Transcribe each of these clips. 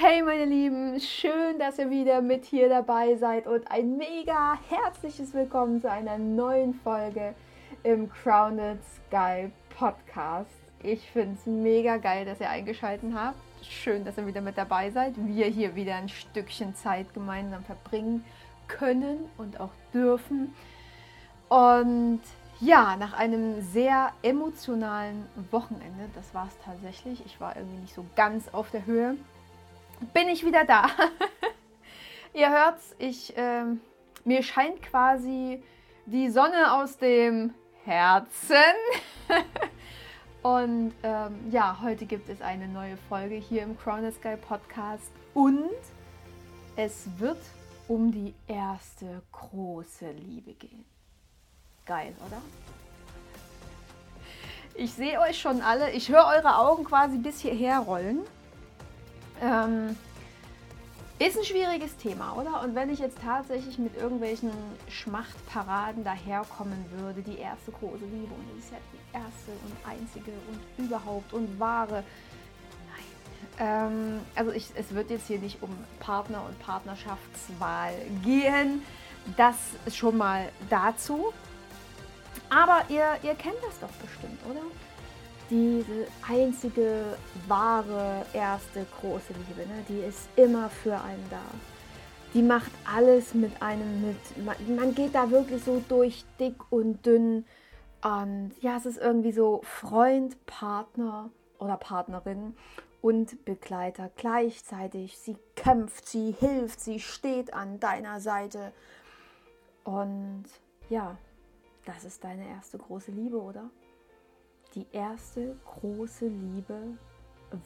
Hey meine Lieben, schön, dass ihr wieder mit hier dabei seid und ein mega herzliches Willkommen zu einer neuen Folge im Crowned Sky Podcast. Ich finde es mega geil, dass ihr eingeschaltet habt. Schön, dass ihr wieder mit dabei seid. Wir hier wieder ein Stückchen Zeit gemeinsam verbringen können und auch dürfen. Und ja, nach einem sehr emotionalen Wochenende, das war es tatsächlich, ich war irgendwie nicht so ganz auf der Höhe, bin ich wieder da. Ihr hört's, ich, äh, mir scheint quasi die Sonne aus dem Herzen. und ähm, ja, heute gibt es eine neue Folge hier im Crown Sky Podcast und es wird um die erste große Liebe gehen. Geil, oder? Ich sehe euch schon alle, ich höre eure Augen quasi bis hierher rollen. Ähm, ist ein schwieriges Thema, oder? Und wenn ich jetzt tatsächlich mit irgendwelchen Schmachtparaden daherkommen würde, die erste große Liebe und die ist ja die erste und einzige und überhaupt und wahre. Ähm, also ich, es wird jetzt hier nicht um Partner und Partnerschaftswahl gehen. Das schon mal dazu. Aber ihr, ihr kennt das doch bestimmt, oder? Diese einzige wahre erste große Liebe, ne? die ist immer für einen da. Die macht alles mit einem mit. Man, man geht da wirklich so durch dick und dünn. Und ja, es ist irgendwie so Freund, Partner oder Partnerin und Begleiter gleichzeitig. Sie kämpft, sie hilft, sie steht an deiner Seite. Und ja, das ist deine erste große Liebe, oder? Die erste große Liebe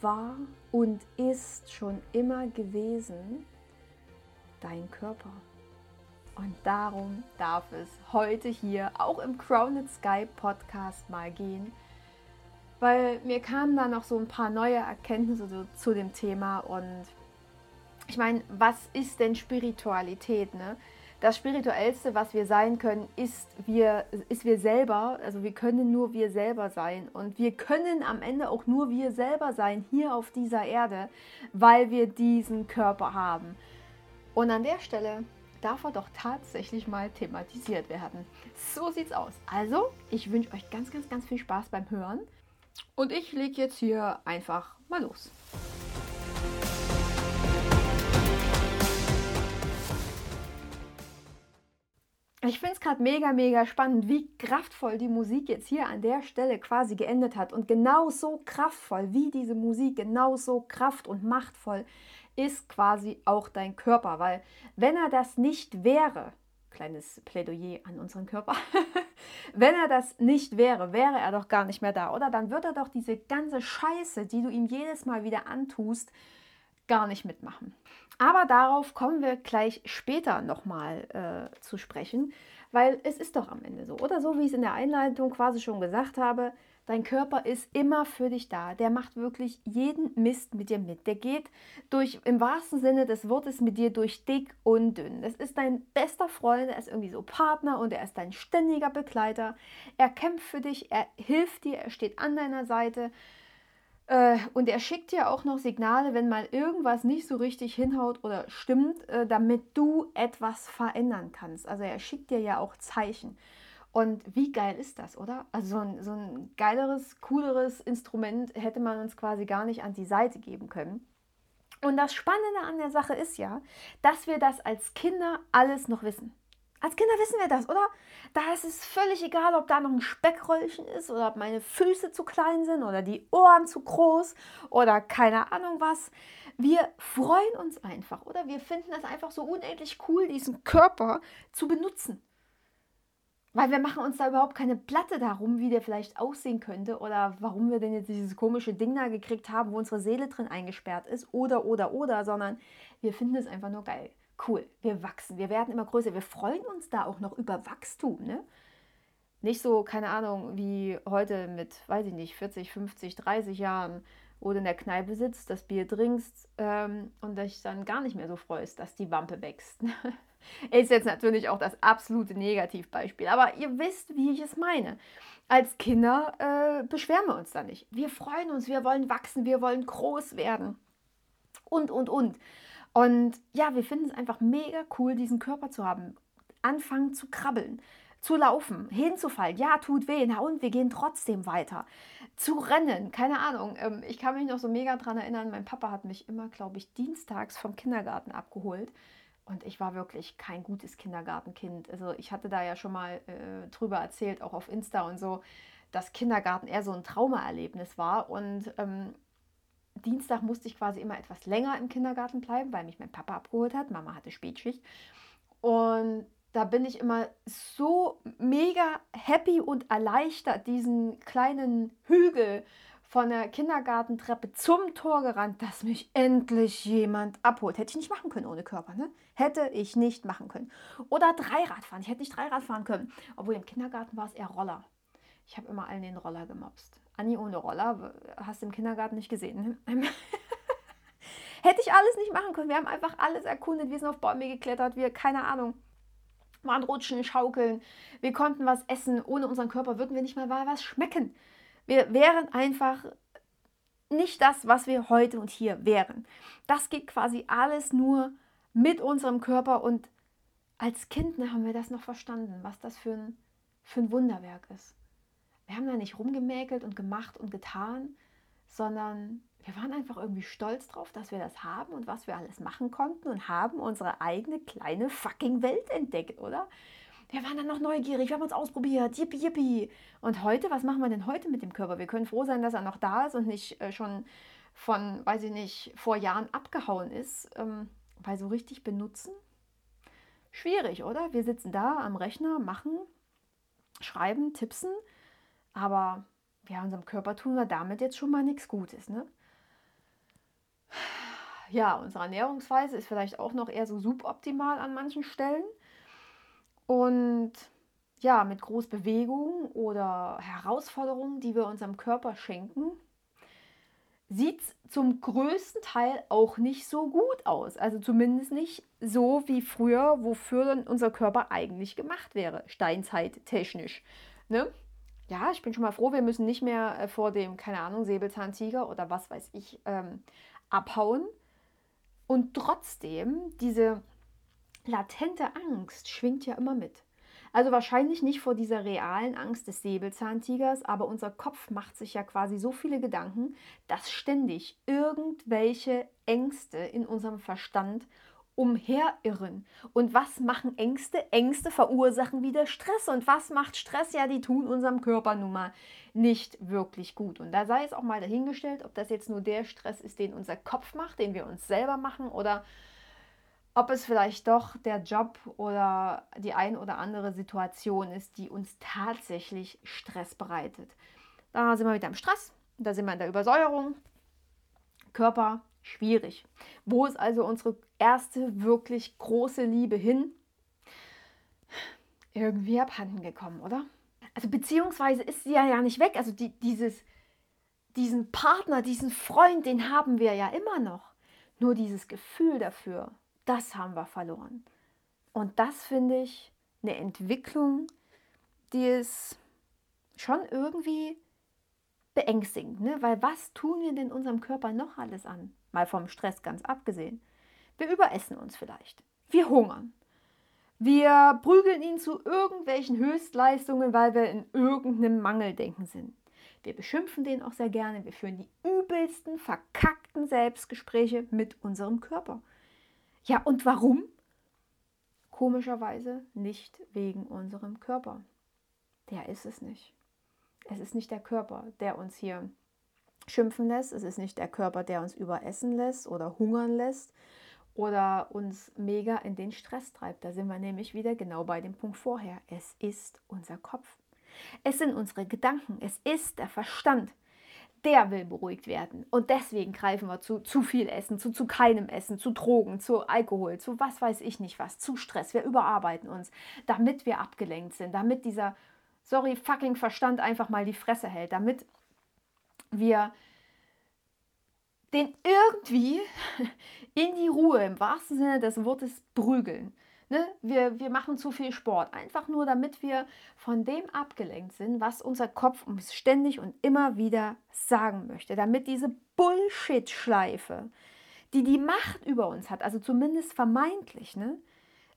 war und ist schon immer gewesen dein Körper. Und darum darf es heute hier auch im Crowned Sky Podcast mal gehen, weil mir kamen da noch so ein paar neue Erkenntnisse so zu dem Thema und ich meine, was ist denn Spiritualität? Ne? Das Spirituellste, was wir sein können, ist wir, ist wir selber. Also wir können nur wir selber sein. Und wir können am Ende auch nur wir selber sein hier auf dieser Erde, weil wir diesen Körper haben. Und an der Stelle darf er doch tatsächlich mal thematisiert werden. So sieht's aus. Also, ich wünsche euch ganz, ganz, ganz viel Spaß beim Hören. Und ich lege jetzt hier einfach mal los. Ich finde es gerade mega, mega spannend, wie kraftvoll die Musik jetzt hier an der Stelle quasi geendet hat. Und genauso kraftvoll wie diese Musik, genauso kraft- und machtvoll ist quasi auch dein Körper. Weil wenn er das nicht wäre, kleines Plädoyer an unseren Körper, wenn er das nicht wäre, wäre er doch gar nicht mehr da, oder? Dann würde er doch diese ganze Scheiße, die du ihm jedes Mal wieder antust, gar nicht mitmachen. Aber darauf kommen wir gleich später nochmal äh, zu sprechen, weil es ist doch am Ende so. Oder so, wie ich es in der Einleitung quasi schon gesagt habe, dein Körper ist immer für dich da. Der macht wirklich jeden Mist mit dir mit. Der geht durch, im wahrsten Sinne des Wortes, mit dir durch dick und dünn. Das ist dein bester Freund, er ist irgendwie so Partner und er ist dein ständiger Begleiter. Er kämpft für dich, er hilft dir, er steht an deiner Seite. Äh, und er schickt dir auch noch Signale, wenn mal irgendwas nicht so richtig hinhaut oder stimmt, äh, damit du etwas verändern kannst. Also er schickt dir ja auch Zeichen. Und wie geil ist das, oder? Also so ein, so ein geileres, cooleres Instrument hätte man uns quasi gar nicht an die Seite geben können. Und das Spannende an der Sache ist ja, dass wir das als Kinder alles noch wissen. Als Kinder wissen wir das, oder? Da ist es völlig egal, ob da noch ein Speckröllchen ist oder ob meine Füße zu klein sind oder die Ohren zu groß oder keine Ahnung was. Wir freuen uns einfach, oder? Wir finden das einfach so unendlich cool, diesen Körper zu benutzen. Weil wir machen uns da überhaupt keine Platte darum, wie der vielleicht aussehen könnte oder warum wir denn jetzt dieses komische Ding da gekriegt haben, wo unsere Seele drin eingesperrt ist oder, oder, oder, sondern wir finden es einfach nur geil cool, wir wachsen, wir werden immer größer, wir freuen uns da auch noch über Wachstum, ne? Nicht so, keine Ahnung, wie heute mit, weiß ich nicht, 40, 50, 30 Jahren, wo du in der Kneipe sitzt, das Bier trinkst ähm, und dich dann gar nicht mehr so freust, dass die Wampe wächst. Ist jetzt natürlich auch das absolute Negativbeispiel, aber ihr wisst, wie ich es meine. Als Kinder äh, beschweren wir uns da nicht. Wir freuen uns, wir wollen wachsen, wir wollen groß werden. und, und, und. Und ja, wir finden es einfach mega cool, diesen Körper zu haben. Anfangen zu krabbeln, zu laufen, hinzufallen. Ja, tut weh. Na und wir gehen trotzdem weiter. Zu rennen, keine Ahnung. Ähm, ich kann mich noch so mega dran erinnern. Mein Papa hat mich immer, glaube ich, dienstags vom Kindergarten abgeholt. Und ich war wirklich kein gutes Kindergartenkind. Also ich hatte da ja schon mal äh, drüber erzählt, auch auf Insta und so, dass Kindergarten eher so ein Traumaerlebnis war. Und ähm, Dienstag musste ich quasi immer etwas länger im Kindergarten bleiben, weil mich mein Papa abgeholt hat. Mama hatte Spätschicht. Und da bin ich immer so mega happy und erleichtert, diesen kleinen Hügel von der Kindergartentreppe zum Tor gerannt, dass mich endlich jemand abholt. Hätte ich nicht machen können ohne Körper, ne? Hätte ich nicht machen können. Oder Dreirad fahren. Ich hätte nicht Dreirad fahren können. Obwohl im Kindergarten war es eher Roller. Ich habe immer allen den Roller gemobst. Anni ohne Roller hast du im Kindergarten nicht gesehen. Ne? hätte ich alles nicht machen können. Wir haben einfach alles erkundet. Wir sind auf Bäume geklettert. Wir, keine Ahnung waren rutschen, schaukeln. Wir konnten was essen. Ohne unseren Körper würden wir nicht mal was schmecken. Wir wären einfach nicht das, was wir heute und hier wären. Das geht quasi alles nur mit unserem Körper und als Kind ne, haben wir das noch verstanden, was das für ein, für ein Wunderwerk ist. Wir haben da nicht rumgemäkelt und gemacht und getan, sondern wir waren einfach irgendwie stolz drauf, dass wir das haben und was wir alles machen konnten und haben unsere eigene kleine fucking Welt entdeckt, oder? Wir waren dann noch neugierig, wir haben uns ausprobiert, yippie, yippie. Und heute, was machen wir denn heute mit dem Körper? Wir können froh sein, dass er noch da ist und nicht äh, schon von, weiß ich nicht, vor Jahren abgehauen ist. Ähm, weil so richtig benutzen, schwierig, oder? Wir sitzen da am Rechner, machen, schreiben, tippsen, aber ja, unserem Körper tun wir damit jetzt schon mal nichts Gutes, ne? ja, unsere Ernährungsweise ist vielleicht auch noch eher so suboptimal an manchen Stellen. Und ja, mit Großbewegungen oder Herausforderungen, die wir unserem Körper schenken, sieht es zum größten Teil auch nicht so gut aus. Also zumindest nicht so wie früher, wofür dann unser Körper eigentlich gemacht wäre, steinzeittechnisch. Ne? Ja, ich bin schon mal froh, wir müssen nicht mehr äh, vor dem, keine Ahnung, Säbelzahntiger oder was weiß ich, ähm, abhauen. Und trotzdem, diese latente Angst schwingt ja immer mit. Also wahrscheinlich nicht vor dieser realen Angst des Säbelzahntigers, aber unser Kopf macht sich ja quasi so viele Gedanken, dass ständig irgendwelche Ängste in unserem Verstand umherirren. Und was machen Ängste? Ängste verursachen wieder Stress. Und was macht Stress? Ja, die tun unserem Körper nun mal nicht wirklich gut. Und da sei es auch mal dahingestellt, ob das jetzt nur der Stress ist, den unser Kopf macht, den wir uns selber machen, oder ob es vielleicht doch der Job oder die ein oder andere Situation ist, die uns tatsächlich Stress bereitet. Da sind wir wieder im Stress, da sind wir in der Übersäuerung. Körper schwierig. Wo ist also unsere erste wirklich große Liebe hin? Irgendwie abhanden gekommen, oder? Also beziehungsweise ist sie ja, ja nicht weg. Also die, dieses, diesen Partner, diesen Freund, den haben wir ja immer noch. Nur dieses Gefühl dafür, das haben wir verloren. Und das finde ich eine Entwicklung, die ist schon irgendwie beängstigend, ne? weil was tun wir denn unserem Körper noch alles an? Mal vom Stress ganz abgesehen. Wir überessen uns vielleicht. Wir hungern. Wir prügeln ihn zu irgendwelchen Höchstleistungen, weil wir in irgendeinem Mangeldenken sind. Wir beschimpfen den auch sehr gerne. Wir führen die übelsten, verkackten Selbstgespräche mit unserem Körper. Ja, und warum? Komischerweise nicht wegen unserem Körper. Der ist es nicht. Es ist nicht der Körper, der uns hier schimpfen lässt. Es ist nicht der Körper, der uns überessen lässt oder hungern lässt oder uns mega in den Stress treibt. Da sind wir nämlich wieder genau bei dem Punkt vorher. Es ist unser Kopf. Es sind unsere Gedanken. Es ist der Verstand. Der will beruhigt werden. Und deswegen greifen wir zu zu viel Essen, zu zu keinem Essen, zu Drogen, zu Alkohol, zu was weiß ich nicht was, zu Stress. Wir überarbeiten uns, damit wir abgelenkt sind, damit dieser, sorry, fucking Verstand einfach mal die Fresse hält, damit wir den irgendwie in die Ruhe, im wahrsten Sinne des Wortes, prügeln. Ne? Wir, wir machen zu viel Sport, einfach nur damit wir von dem abgelenkt sind, was unser Kopf uns ständig und immer wieder sagen möchte. Damit diese Bullshit-Schleife, die die Macht über uns hat, also zumindest vermeintlich, ne,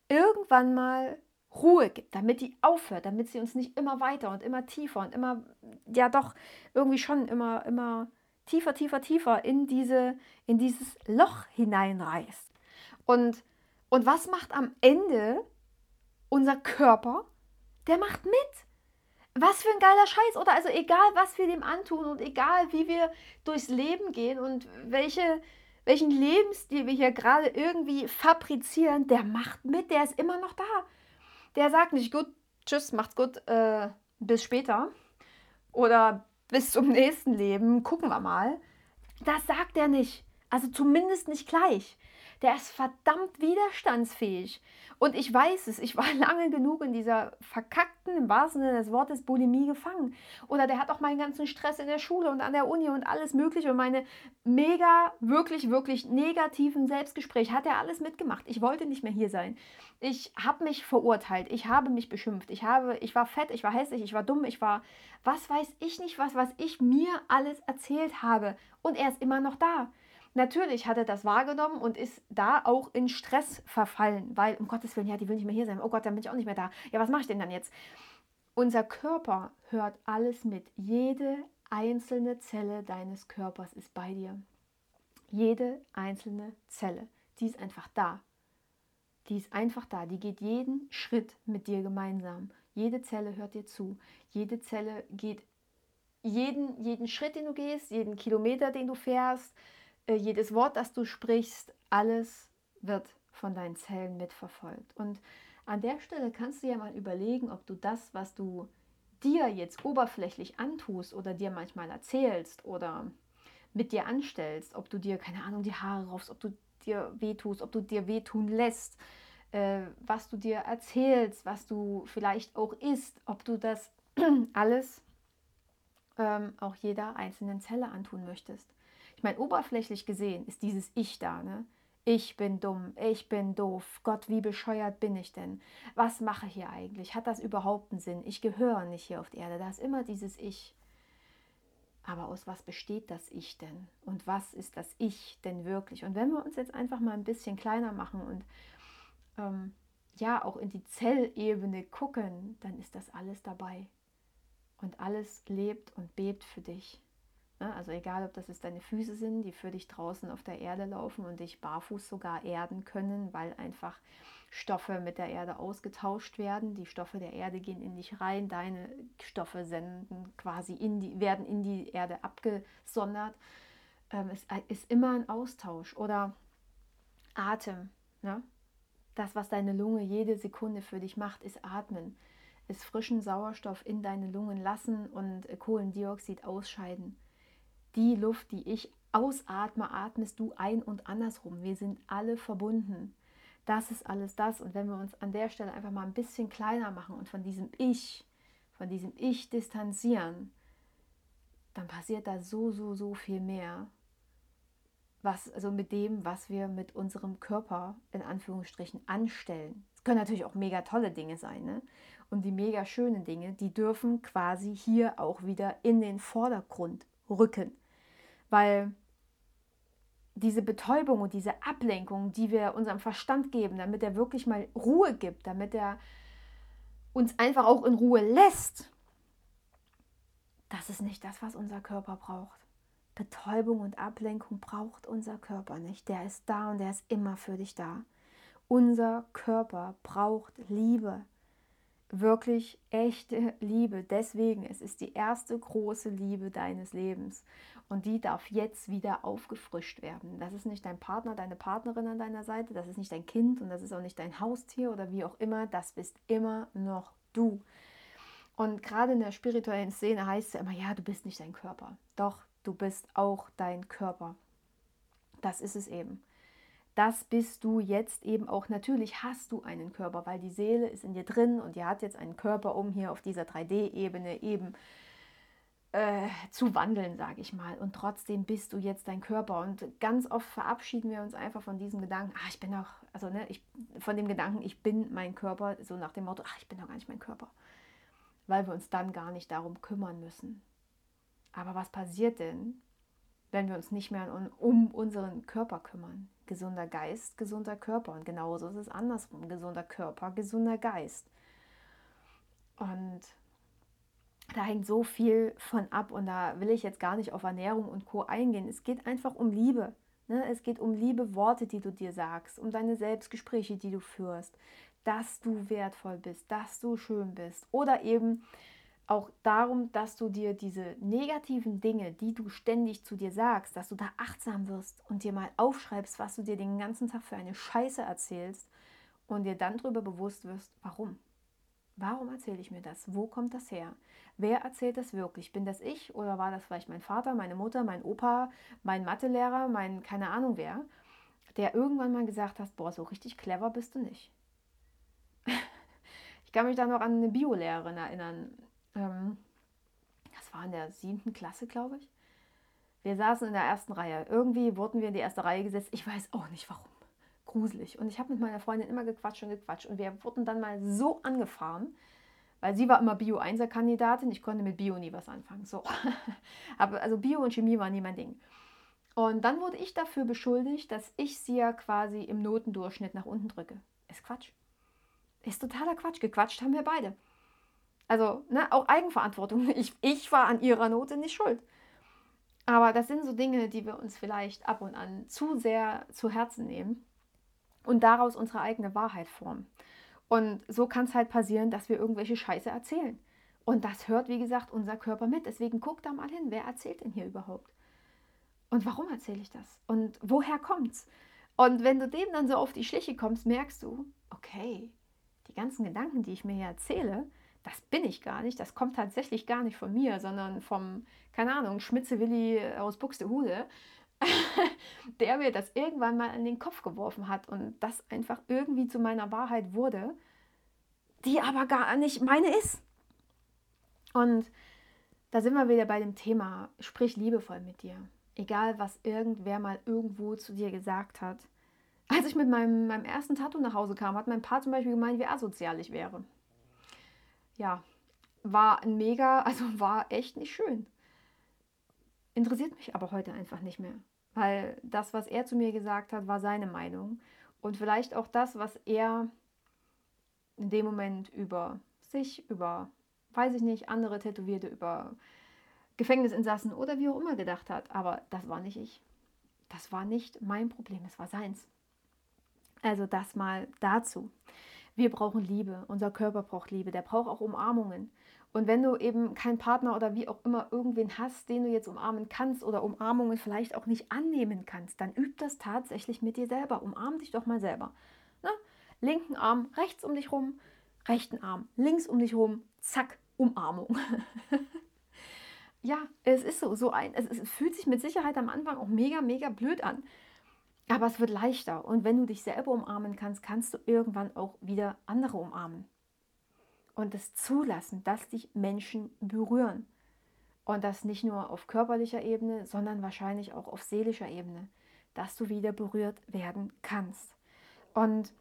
irgendwann mal Ruhe gibt, damit die aufhört, damit sie uns nicht immer weiter und immer tiefer und immer, ja doch, irgendwie schon immer, immer tiefer, tiefer, tiefer in, diese, in dieses Loch hineinreißt. Und, und was macht am Ende unser Körper? Der macht mit. Was für ein geiler Scheiß. Oder also egal, was wir dem antun und egal, wie wir durchs Leben gehen und welche, welchen Lebensstil wir hier gerade irgendwie fabrizieren, der macht mit, der ist immer noch da. Der sagt nicht, gut, tschüss, macht's gut, äh, bis später. Oder bis zum nächsten Leben, gucken wir mal. Das sagt er nicht. Also zumindest nicht gleich. Der ist verdammt widerstandsfähig. Und ich weiß es, ich war lange genug in dieser verkackten, im wahrsten Sinne des Wortes, Bulimie gefangen. Oder der hat auch meinen ganzen Stress in der Schule und an der Uni und alles Mögliche und meine mega, wirklich, wirklich negativen Selbstgespräche hat er alles mitgemacht. Ich wollte nicht mehr hier sein. Ich habe mich verurteilt, ich habe mich beschimpft, ich, habe, ich war fett, ich war hässlich, ich war dumm, ich war, was weiß ich nicht, was, was ich mir alles erzählt habe. Und er ist immer noch da. Natürlich hat er das wahrgenommen und ist da auch in Stress verfallen, weil, um Gottes Willen, ja, die will nicht mehr hier sein. Oh Gott, dann bin ich auch nicht mehr da. Ja, was mache ich denn dann jetzt? Unser Körper hört alles mit. Jede einzelne Zelle deines Körpers ist bei dir. Jede einzelne Zelle, die ist einfach da. Die ist einfach da. Die geht jeden Schritt mit dir gemeinsam. Jede Zelle hört dir zu. Jede Zelle geht jeden, jeden Schritt, den du gehst, jeden Kilometer, den du fährst, äh, jedes Wort, das du sprichst, alles wird von deinen Zellen mitverfolgt. Und an der Stelle kannst du ja mal überlegen, ob du das, was du dir jetzt oberflächlich antust oder dir manchmal erzählst oder mit dir anstellst, ob du dir, keine Ahnung, die Haare raufst, ob du dir wehtust, ob du dir wehtun lässt, äh, was du dir erzählst, was du vielleicht auch isst, ob du das alles ähm, auch jeder einzelnen Zelle antun möchtest. Ich meine, oberflächlich gesehen ist dieses Ich da, ne? Ich bin dumm, ich bin doof, Gott, wie bescheuert bin ich denn? Was mache ich hier eigentlich? Hat das überhaupt einen Sinn? Ich gehöre nicht hier auf die Erde. Da ist immer dieses Ich. Aber aus was besteht das Ich denn? Und was ist das Ich denn wirklich? Und wenn wir uns jetzt einfach mal ein bisschen kleiner machen und ähm, ja auch in die Zellebene gucken, dann ist das alles dabei. Und alles lebt und bebt für dich. Ne? Also egal, ob das jetzt deine Füße sind, die für dich draußen auf der Erde laufen und dich barfuß sogar erden können, weil einfach Stoffe mit der Erde ausgetauscht werden. Die Stoffe der Erde gehen in dich rein, deine Stoffe senden quasi in die, werden in die Erde abgesondert. Ähm, es ist immer ein Austausch. Oder Atem. Ne? Das, was deine Lunge jede Sekunde für dich macht, ist Atmen. Ist frischen Sauerstoff in deine Lungen lassen und Kohlendioxid ausscheiden die Luft, die ich ausatme, atmest du ein und andersrum. Wir sind alle verbunden. Das ist alles das. Und wenn wir uns an der Stelle einfach mal ein bisschen kleiner machen und von diesem Ich, von diesem Ich distanzieren, dann passiert da so, so, so viel mehr. Was, also mit dem, was wir mit unserem Körper in Anführungsstrichen anstellen. Es können natürlich auch mega tolle Dinge sein. Ne? Und die mega schönen Dinge, die dürfen quasi hier auch wieder in den Vordergrund rücken weil diese Betäubung und diese Ablenkung, die wir unserem Verstand geben, damit er wirklich mal Ruhe gibt, damit er uns einfach auch in Ruhe lässt, das ist nicht das, was unser Körper braucht. Betäubung und Ablenkung braucht unser Körper nicht. Der ist da und der ist immer für dich da. Unser Körper braucht Liebe wirklich echte Liebe. Deswegen, es ist die erste große Liebe deines Lebens. Und die darf jetzt wieder aufgefrischt werden. Das ist nicht dein Partner, deine Partnerin an deiner Seite, das ist nicht dein Kind und das ist auch nicht dein Haustier oder wie auch immer. Das bist immer noch du. Und gerade in der spirituellen Szene heißt es immer, ja, du bist nicht dein Körper. Doch, du bist auch dein Körper. Das ist es eben das bist du jetzt eben auch. Natürlich hast du einen Körper, weil die Seele ist in dir drin und die hat jetzt einen Körper, um hier auf dieser 3D-Ebene eben äh, zu wandeln, sage ich mal. Und trotzdem bist du jetzt dein Körper. Und ganz oft verabschieden wir uns einfach von diesem Gedanken, ach, ich bin doch, also ne, ich, von dem Gedanken, ich bin mein Körper, so nach dem Motto, ach, ich bin doch gar nicht mein Körper. Weil wir uns dann gar nicht darum kümmern müssen. Aber was passiert denn, wenn wir uns nicht mehr um, um unseren Körper kümmern. Gesunder Geist, gesunder Körper. Und genauso ist es andersrum. Gesunder Körper, gesunder Geist. Und da hängt so viel von ab und da will ich jetzt gar nicht auf Ernährung und Co eingehen. Es geht einfach um Liebe. Ne? Es geht um liebe Worte, die du dir sagst, um deine Selbstgespräche, die du führst, dass du wertvoll bist, dass du schön bist. Oder eben auch darum, dass du dir diese negativen Dinge, die du ständig zu dir sagst, dass du da achtsam wirst und dir mal aufschreibst, was du dir den ganzen Tag für eine Scheiße erzählst und dir dann darüber bewusst wirst, warum. Warum erzähle ich mir das? Wo kommt das her? Wer erzählt das wirklich? Bin das ich oder war das vielleicht mein Vater, meine Mutter, mein Opa, mein Mathelehrer, mein keine Ahnung wer, der irgendwann mal gesagt hat, boah, so richtig clever bist du nicht. ich kann mich da noch an eine Biolehrerin erinnern. Ähm, das war in der siebten Klasse, glaube ich. Wir saßen in der ersten Reihe. Irgendwie wurden wir in die erste Reihe gesetzt. Ich weiß auch nicht warum. Gruselig. Und ich habe mit meiner Freundin immer gequatscht und gequatscht. Und wir wurden dann mal so angefahren, weil sie war immer Bio-1er-Kandidatin. Ich konnte mit Bio nie was anfangen. So. Aber also Bio und Chemie war nie mein Ding. Und dann wurde ich dafür beschuldigt, dass ich sie ja quasi im Notendurchschnitt nach unten drücke. Ist Quatsch. Ist totaler Quatsch. Gequatscht haben wir beide. Also, ne, auch Eigenverantwortung. Ich, ich war an ihrer Note nicht schuld. Aber das sind so Dinge, die wir uns vielleicht ab und an zu sehr zu Herzen nehmen und daraus unsere eigene Wahrheit formen. Und so kann es halt passieren, dass wir irgendwelche Scheiße erzählen. Und das hört, wie gesagt, unser Körper mit. Deswegen guck da mal hin, wer erzählt denn hier überhaupt? Und warum erzähle ich das? Und woher kommt's? Und wenn du dem dann so auf die Schliche kommst, merkst du, okay, die ganzen Gedanken, die ich mir hier erzähle, das bin ich gar nicht, das kommt tatsächlich gar nicht von mir, sondern vom, keine Ahnung, Schmitze-Willi aus Buxtehude, der mir das irgendwann mal in den Kopf geworfen hat und das einfach irgendwie zu meiner Wahrheit wurde, die aber gar nicht meine ist. Und da sind wir wieder bei dem Thema, sprich liebevoll mit dir. Egal, was irgendwer mal irgendwo zu dir gesagt hat. Als ich mit meinem, meinem ersten Tattoo nach Hause kam, hat mein Paar zum Beispiel gemeint, wie asozial ich wäre ja, war ein mega, also war echt nicht schön. Interessiert mich aber heute einfach nicht mehr, weil das, was er zu mir gesagt hat, war seine Meinung und vielleicht auch das, was er in dem Moment über sich, über, weiß ich nicht, andere Tätowierte, über Gefängnisinsassen oder wie auch immer gedacht hat. Aber das war nicht ich. Das war nicht mein Problem, es war seins. Also das mal dazu. Wir brauchen Liebe, unser Körper braucht Liebe, der braucht auch Umarmungen. Und wenn du eben keinen Partner oder wie auch immer irgendwen hast, den du jetzt umarmen kannst oder Umarmungen vielleicht auch nicht annehmen kannst, dann üb das tatsächlich mit dir selber. Umarm dich doch mal selber. Ne? Linken Arm rechts um dich rum, rechten Arm links um dich rum, zack, Umarmung. ja, es ist so, so ein, es, es fühlt sich mit Sicherheit am Anfang auch mega, mega blöd an. Aber es wird leichter. Und wenn du dich selber umarmen kannst, kannst du irgendwann auch wieder andere umarmen. Und es zulassen, dass dich Menschen berühren. Und das nicht nur auf körperlicher Ebene, sondern wahrscheinlich auch auf seelischer Ebene, dass du wieder berührt werden kannst. Und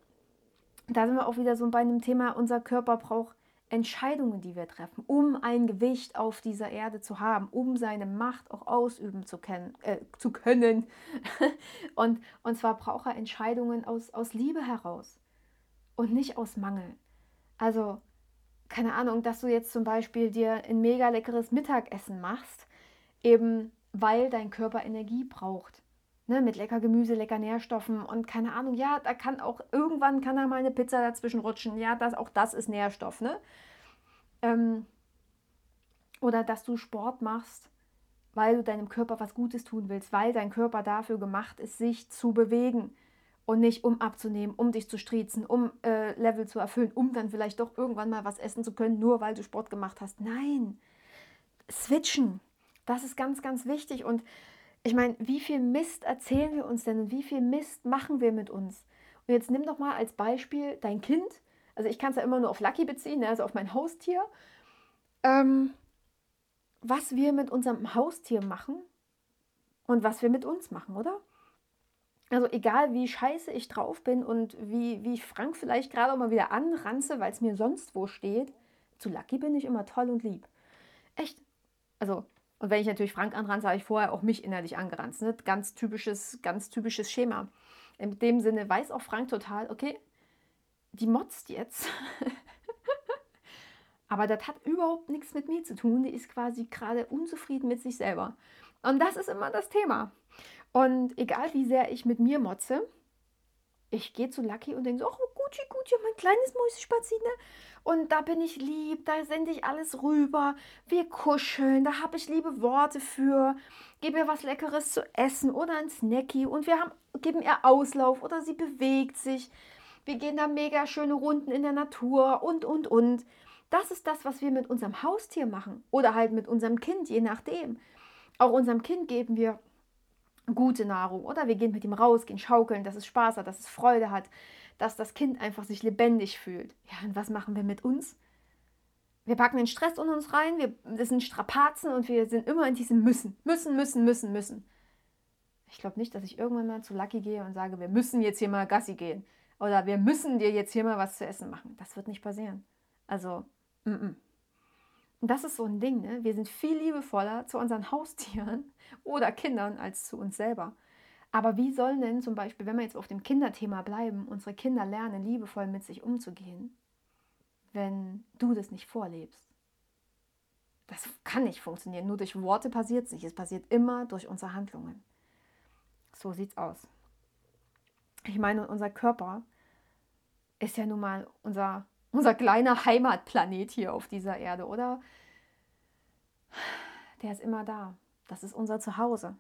da sind wir auch wieder so bei einem Thema, unser Körper braucht Entscheidungen, die wir treffen, um ein Gewicht auf dieser Erde zu haben, um seine Macht auch ausüben zu, können. Äh, zu können. und, und zwar braucht er Entscheidungen aus, aus Liebe heraus und nicht aus Mangel. Also, keine Ahnung, dass du jetzt zum Beispiel dir ein mega leckeres Mittagessen machst, eben weil dein Körper Energie braucht. Ne, mit lecker Gemüse, lecker Nährstoffen und keine Ahnung, ja, da kann auch irgendwann kann da mal eine Pizza dazwischen rutschen. Ja, das, auch das ist Nährstoff, ne? Ähm, oder dass du Sport machst, weil du deinem Körper was Gutes tun willst, weil dein Körper dafür gemacht ist, sich zu bewegen und nicht um abzunehmen, um dich zu striezen, um äh, Level zu erfüllen, um dann vielleicht doch irgendwann mal was essen zu können, nur weil du Sport gemacht hast. Nein, switchen, das ist ganz, ganz wichtig und ich meine, wie viel Mist erzählen wir uns denn und wie viel Mist machen wir mit uns? Und jetzt nimm doch mal als Beispiel dein Kind. Also ich kann es ja immer nur auf Lucky beziehen, ne, also auf mein Haustier. Ähm, was wir mit unserem Haustier machen und was wir mit uns machen, oder? Also egal wie scheiße ich drauf bin und wie, wie ich Frank vielleicht gerade auch mal wieder anranze, weil es mir sonst wo steht, zu Lucky bin ich immer toll und lieb. Echt. Also Und wenn ich natürlich Frank anranze, habe ich vorher auch mich innerlich angeranzt. Ne? Ganz typisches, ganz typisches Schema. In dem Sinne weiß auch Frank total, okay, die motzt jetzt. Aber das hat überhaupt nichts mit mir zu tun. Die ist quasi gerade unzufrieden mit sich selber. Und das ist immer das Thema. Und egal wie sehr ich mit mir motze, ich gehe zu Lucky und denke so, oh Gucci, Gucci, mein kleines Mäuschenspazine. Und da bin ich lieb, da sende ich alles rüber. Wir kuscheln, da habe ich liebe Worte für. Gebe ihr was Leckeres zu essen oder ein Snacky. Und wir haben, geben ihr Auslauf oder sie bewegt sich. Wir gehen da mega schöne Runden in der Natur und, und, und. Das ist das, was wir mit unserem Haustier machen. Oder halt mit unserem Kind, je nachdem. Auch unserem Kind geben wir gute Nahrung. Oder wir gehen mit ihm raus, gehen schaukeln, dass es Spaß hat, dass es Freude hat, dass das Kind einfach sich lebendig fühlt. Ja, und was machen wir mit uns? Wir packen den Stress in uns rein, wir, das sind Strapazen und wir sind immer in diesem Müssen, müssen, müssen, müssen, müssen. Ich glaube nicht, dass ich irgendwann mal zu Lucky gehe und sage, wir müssen jetzt hier mal Gassi gehen. Oder wir müssen dir jetzt hier mal was zu essen machen. Das wird nicht passieren. Also, mm -mm. Und das ist so ein Ding, ne? Wir sind viel liebevoller zu unseren Haustieren oder Kindern als zu uns selber. Aber wie sollen denn zum Beispiel, wenn wir jetzt auf dem Kinderthema bleiben, unsere Kinder lernen, liebevoll mit sich umzugehen, wenn du das nicht vorlebst? Das kann nicht funktionieren. Nur durch Worte passiert es nicht. Es passiert immer durch unsere Handlungen. So sieht's aus. Ich meine, unser Körper ist ja nun mal unser unser kleiner Heimatplanet hier auf dieser Erde, oder? Der ist immer da. Das ist unser Zuhause.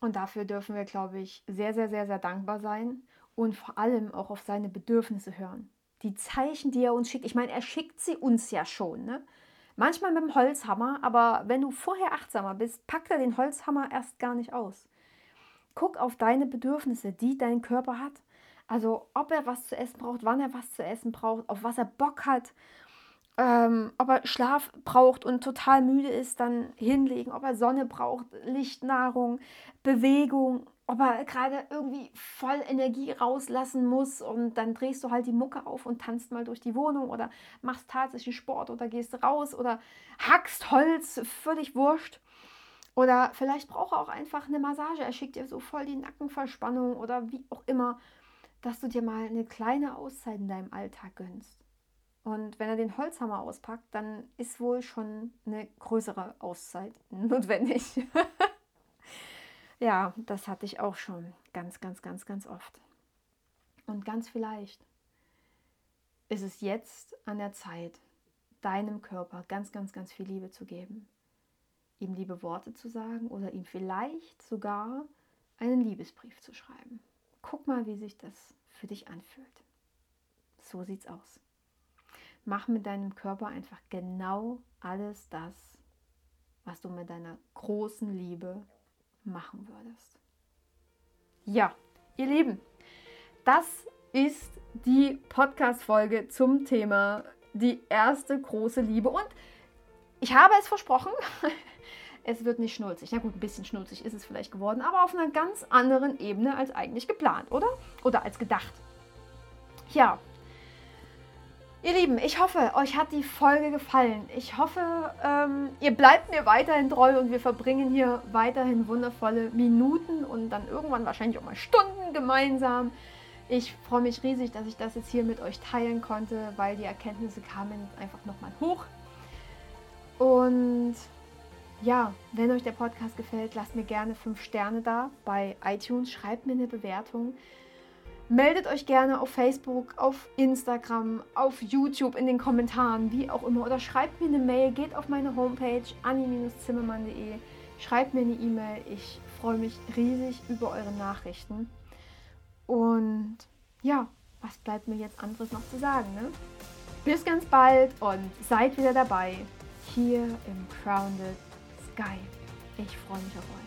Und dafür dürfen wir, glaube ich, sehr, sehr, sehr, sehr dankbar sein und vor allem auch auf seine Bedürfnisse hören. Die Zeichen, die er uns schickt, ich meine, er schickt sie uns ja schon. Ne? Manchmal mit dem Holzhammer, aber wenn du vorher achtsamer bist, packt er den Holzhammer erst gar nicht aus. Guck auf deine Bedürfnisse, die dein Körper hat. Also ob er was zu essen braucht, wann er was zu essen braucht, auf was er Bock hat, ähm, ob er Schlaf braucht und total müde ist, dann hinlegen, ob er Sonne braucht, Lichtnahrung, Bewegung, ob er gerade irgendwie voll Energie rauslassen muss und dann drehst du halt die Mucke auf und tanzt mal durch die Wohnung oder machst tatsächlich Sport oder gehst raus oder hackst Holz, völlig wurscht. Oder vielleicht braucht er auch einfach eine Massage, er schickt dir so voll die Nackenverspannung oder wie auch immer dass du dir mal eine kleine Auszeit in deinem Alltag gönnst. Und wenn er den Holzhammer auspackt, dann ist wohl schon eine größere Auszeit notwendig. ja, das hatte ich auch schon ganz, ganz, ganz, ganz oft. Und ganz vielleicht ist es jetzt an der Zeit, deinem Körper ganz, ganz, ganz viel Liebe zu geben. Ihm liebe Worte zu sagen oder ihm vielleicht sogar einen Liebesbrief zu schreiben. Guck mal, wie sich das für dich anfühlt. So sieht's aus. Mach mit deinem Körper einfach genau alles das, was du mit deiner großen Liebe machen würdest. Ja, ihr Lieben, das ist die Podcast-Folge zum Thema die erste große Liebe. Und ich habe es versprochen, es wird nicht schnulzig. Na gut, ein bisschen schnulzig ist es vielleicht geworden, aber auf einer ganz anderen Ebene als eigentlich geplant, oder? Oder als gedacht. Ja. Ihr Lieben, ich hoffe, euch hat die Folge gefallen. Ich hoffe, ähm, ihr bleibt mir weiterhin treu und wir verbringen hier weiterhin wundervolle Minuten und dann irgendwann wahrscheinlich auch mal Stunden gemeinsam. Ich freue mich riesig, dass ich das jetzt hier mit euch teilen konnte, weil die Erkenntnisse kamen einfach nochmal hoch. Und ja, wenn euch der Podcast gefällt, lasst mir gerne 5 Sterne da bei iTunes, schreibt mir eine Bewertung. Meldet euch gerne auf Facebook, auf Instagram, auf YouTube in den Kommentaren, wie auch immer. Oder schreibt mir eine Mail, geht auf meine Homepage anni-zimmermann.de, schreibt mir eine E-Mail. Ich freue mich riesig über eure Nachrichten. Und ja, was bleibt mir jetzt anderes noch zu sagen? Ne? Bis ganz bald und seid wieder dabei hier im Grounded Sky. Ich freue mich auf euch.